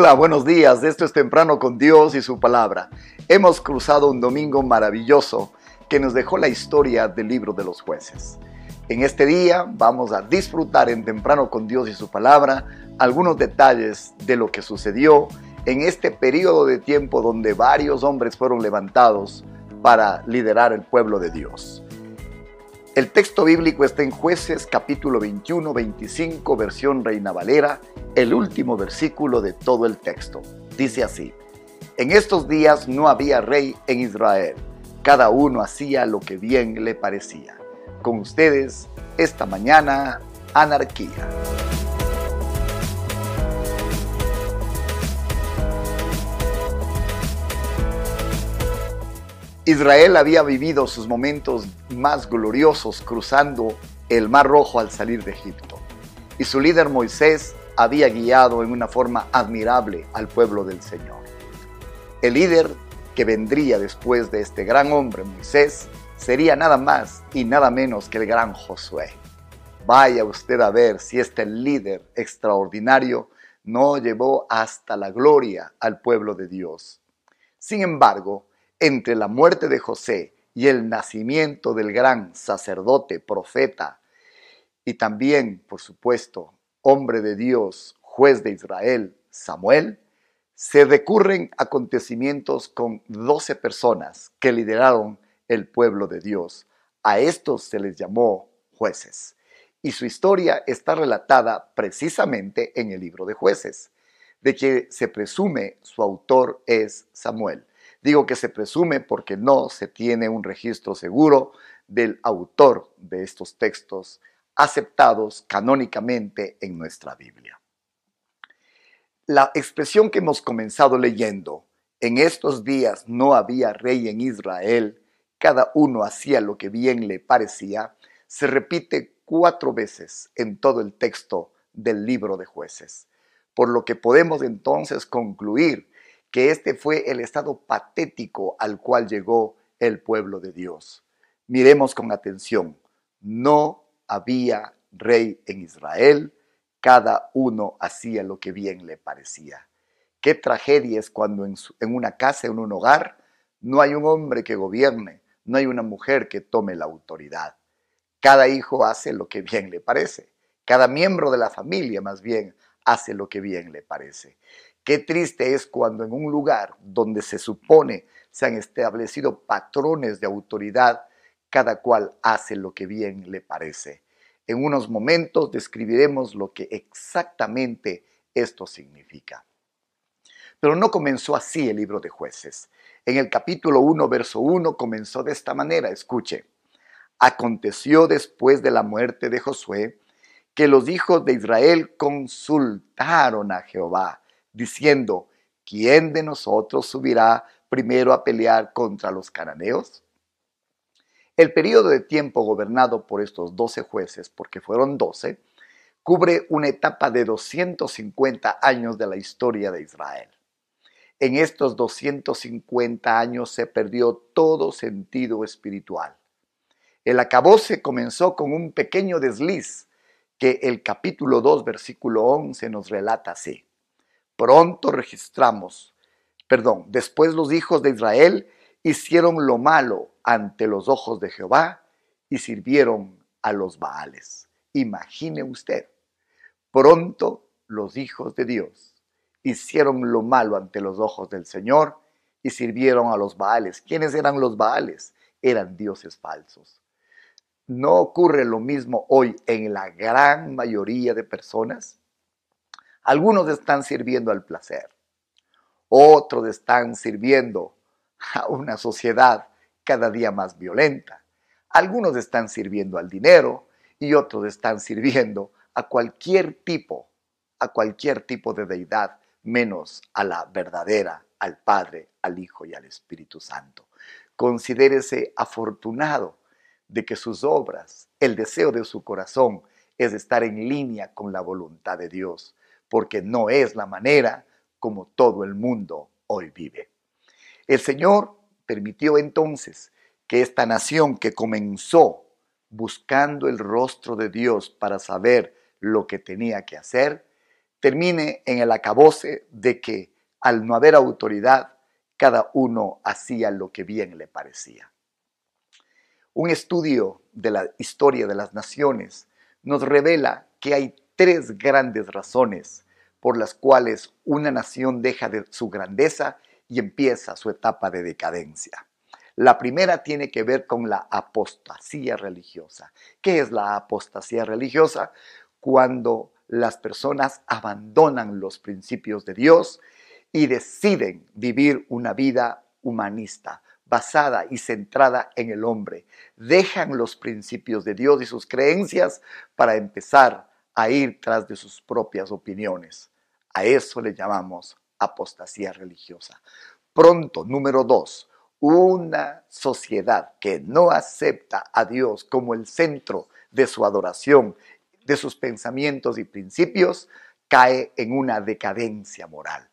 Hola, buenos días. Esto es Temprano con Dios y su palabra. Hemos cruzado un domingo maravilloso que nos dejó la historia del libro de los jueces. En este día vamos a disfrutar en Temprano con Dios y su palabra algunos detalles de lo que sucedió en este periodo de tiempo donde varios hombres fueron levantados para liderar el pueblo de Dios. El texto bíblico está en jueces capítulo 21, 25, versión Reina Valera, el último versículo de todo el texto. Dice así, en estos días no había rey en Israel, cada uno hacía lo que bien le parecía. Con ustedes, esta mañana, anarquía. Israel había vivido sus momentos más gloriosos cruzando el Mar Rojo al salir de Egipto. Y su líder Moisés había guiado en una forma admirable al pueblo del Señor. El líder que vendría después de este gran hombre Moisés sería nada más y nada menos que el gran Josué. Vaya usted a ver si este líder extraordinario no llevó hasta la gloria al pueblo de Dios. Sin embargo, entre la muerte de José y el nacimiento del gran sacerdote, profeta y también, por supuesto, hombre de Dios, juez de Israel, Samuel, se recurren acontecimientos con doce personas que lideraron el pueblo de Dios. A estos se les llamó jueces. Y su historia está relatada precisamente en el libro de jueces, de que se presume su autor es Samuel. Digo que se presume porque no se tiene un registro seguro del autor de estos textos aceptados canónicamente en nuestra Biblia. La expresión que hemos comenzado leyendo, en estos días no había rey en Israel, cada uno hacía lo que bien le parecía, se repite cuatro veces en todo el texto del libro de jueces, por lo que podemos entonces concluir que este fue el estado patético al cual llegó el pueblo de Dios. Miremos con atención, no había rey en Israel, cada uno hacía lo que bien le parecía. Qué tragedia es cuando en, una casa, en un hogar, no hay un hombre que gobierne, no hay una mujer que tome la autoridad. Cada hijo hace lo que bien le parece. Cada miembro de la familia, más bien, hace lo que bien le parece. Qué triste es cuando en un lugar donde se supone se han establecido patrones de autoridad, cada cual hace lo que bien le parece. En unos momentos describiremos lo que exactamente esto significa. Pero no comenzó así el libro de jueces. En el capítulo 1, verso 1 comenzó de esta manera, escuche. Aconteció después de la muerte de Josué que los hijos de Israel consultaron a Jehová diciendo, ¿quién de nosotros subirá primero a pelear contra los cananeos? El periodo de tiempo gobernado por estos doce jueces, porque fueron doce, cubre una etapa de 250 años de la historia de Israel. En estos 250 años se perdió todo sentido espiritual. El acabose comenzó con un pequeño desliz que el capítulo 2, versículo 11 nos relata así pronto registramos, perdón, después los hijos de Israel hicieron lo malo ante los ojos de Jehová y sirvieron a los Baales. Imagine usted, pronto los hijos de Dios hicieron lo malo ante los ojos del Señor y sirvieron a los Baales. ¿Quiénes eran los Baales? Eran dioses falsos. ¿No ocurre lo mismo hoy en la gran mayoría de personas? Algunos están sirviendo al placer, otros están sirviendo a una sociedad cada día más violenta, algunos están sirviendo al dinero y otros están sirviendo a cualquier tipo, a cualquier tipo de deidad, menos a la verdadera, al Padre, al Hijo y al Espíritu Santo. Considérese afortunado de que sus obras, el deseo de su corazón, es estar en línea con la voluntad de Dios porque no es la manera como todo el mundo hoy vive. El Señor permitió entonces que esta nación que comenzó buscando el rostro de Dios para saber lo que tenía que hacer, termine en el acabose de que al no haber autoridad, cada uno hacía lo que bien le parecía. Un estudio de la historia de las naciones nos revela que hay tres grandes razones por las cuales una nación deja de su grandeza y empieza su etapa de decadencia. La primera tiene que ver con la apostasía religiosa. ¿Qué es la apostasía religiosa? Cuando las personas abandonan los principios de Dios y deciden vivir una vida humanista, basada y centrada en el hombre. Dejan los principios de Dios y sus creencias para empezar a ir tras de sus propias opiniones. A eso le llamamos apostasía religiosa. Pronto, número dos, una sociedad que no acepta a Dios como el centro de su adoración, de sus pensamientos y principios, cae en una decadencia moral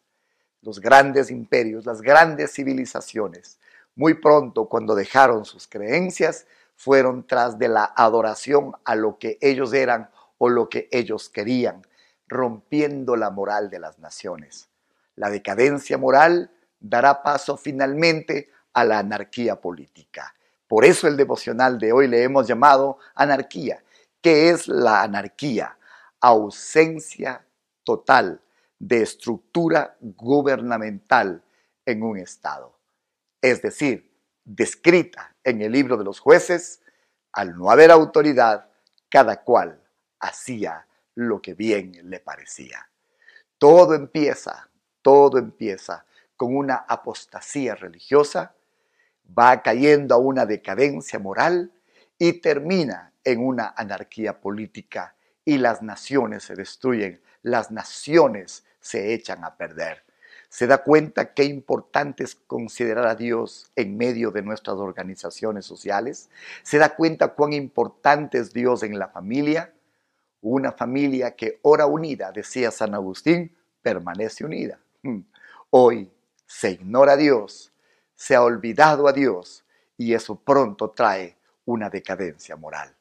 los grandes imperios, las grandes civilizaciones, muy pronto cuando dejaron sus creencias, fueron tras de la adoración a lo que ellos eran o lo que ellos querían, rompiendo la moral de las naciones. La decadencia moral dará paso finalmente a la anarquía política. Por eso el devocional de hoy le hemos llamado anarquía. ¿Qué es la anarquía? Ausencia total de estructura gubernamental en un Estado. Es decir, descrita en el libro de los jueces, al no haber autoridad, cada cual hacía lo que bien le parecía. Todo empieza, todo empieza con una apostasía religiosa, va cayendo a una decadencia moral y termina en una anarquía política y las naciones se destruyen, las naciones se echan a perder. Se da cuenta qué importante es considerar a Dios en medio de nuestras organizaciones sociales. Se da cuenta cuán importante es Dios en la familia. Una familia que ora unida, decía San Agustín, permanece unida. Hmm. Hoy se ignora a Dios, se ha olvidado a Dios y eso pronto trae una decadencia moral.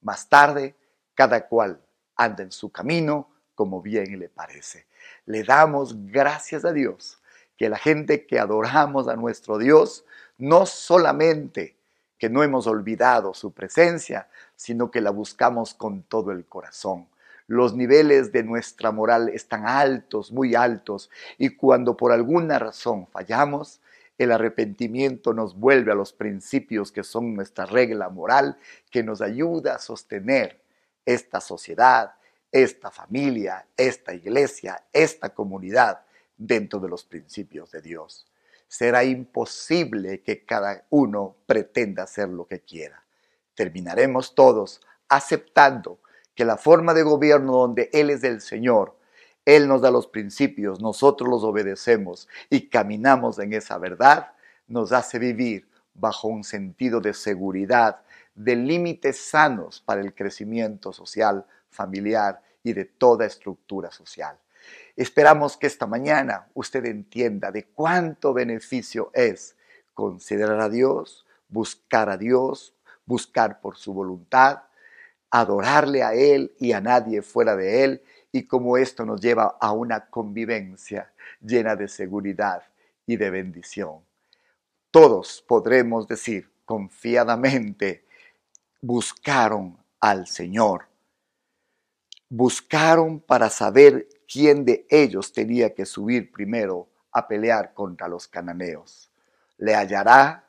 Más tarde, cada cual anda en su camino como bien le parece le damos gracias a Dios que la gente que adoramos a nuestro Dios, no solamente que no hemos olvidado su presencia, sino que la buscamos con todo el corazón. Los niveles de nuestra moral están altos, muy altos, y cuando por alguna razón fallamos, el arrepentimiento nos vuelve a los principios que son nuestra regla moral, que nos ayuda a sostener esta sociedad, esta familia, esta iglesia, esta comunidad dentro de los principios de Dios. Será imposible que cada uno pretenda hacer lo que quiera. Terminaremos todos aceptando que la forma de gobierno donde Él es el Señor, Él nos da los principios, nosotros los obedecemos y caminamos en esa verdad, nos hace vivir bajo un sentido de seguridad, de límites sanos para el crecimiento social, familiar y de toda estructura social. Esperamos que esta mañana usted entienda de cuánto beneficio es considerar a Dios, buscar a Dios, buscar por su voluntad, adorarle a Él y a nadie fuera de Él, y cómo esto nos lleva a una convivencia llena de seguridad y de bendición. Todos podremos decir confiadamente, buscaron al Señor buscaron para saber quién de ellos tenía que subir primero a pelear contra los cananeos. Le hallará,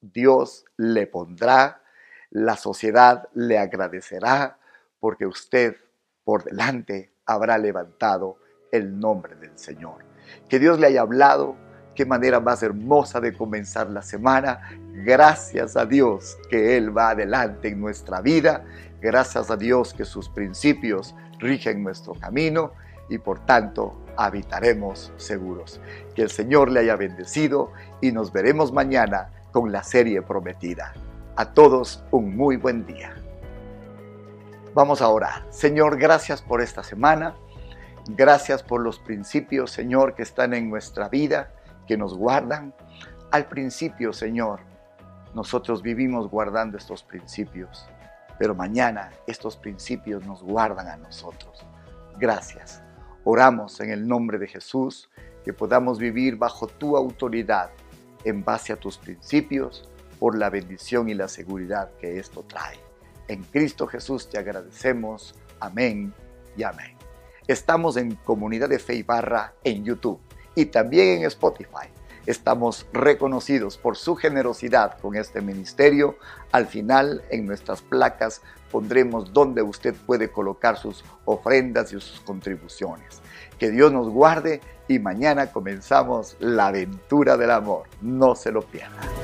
Dios le pondrá, la sociedad le agradecerá, porque usted por delante habrá levantado el nombre del Señor. Que Dios le haya hablado, qué manera más hermosa de comenzar la semana. Gracias a Dios que Él va adelante en nuestra vida Gracias a Dios que sus principios rigen nuestro camino y por tanto habitaremos seguros. Que el Señor le haya bendecido y nos veremos mañana con la serie prometida. A todos un muy buen día. Vamos a orar. Señor, gracias por esta semana. Gracias por los principios, Señor, que están en nuestra vida, que nos guardan. Al principio, Señor, nosotros vivimos guardando estos principios pero mañana estos principios nos guardan a nosotros. Gracias. Oramos en el nombre de Jesús que podamos vivir bajo tu autoridad en base a tus principios por la bendición y la seguridad que esto trae. En Cristo Jesús te agradecemos. Amén y amén. Estamos en Comunidad de Fe y Barra en YouTube y también en Spotify. Estamos reconocidos por su generosidad con este ministerio. Al final, en nuestras placas pondremos donde usted puede colocar sus ofrendas y sus contribuciones. Que Dios nos guarde y mañana comenzamos la aventura del amor. No se lo pierda.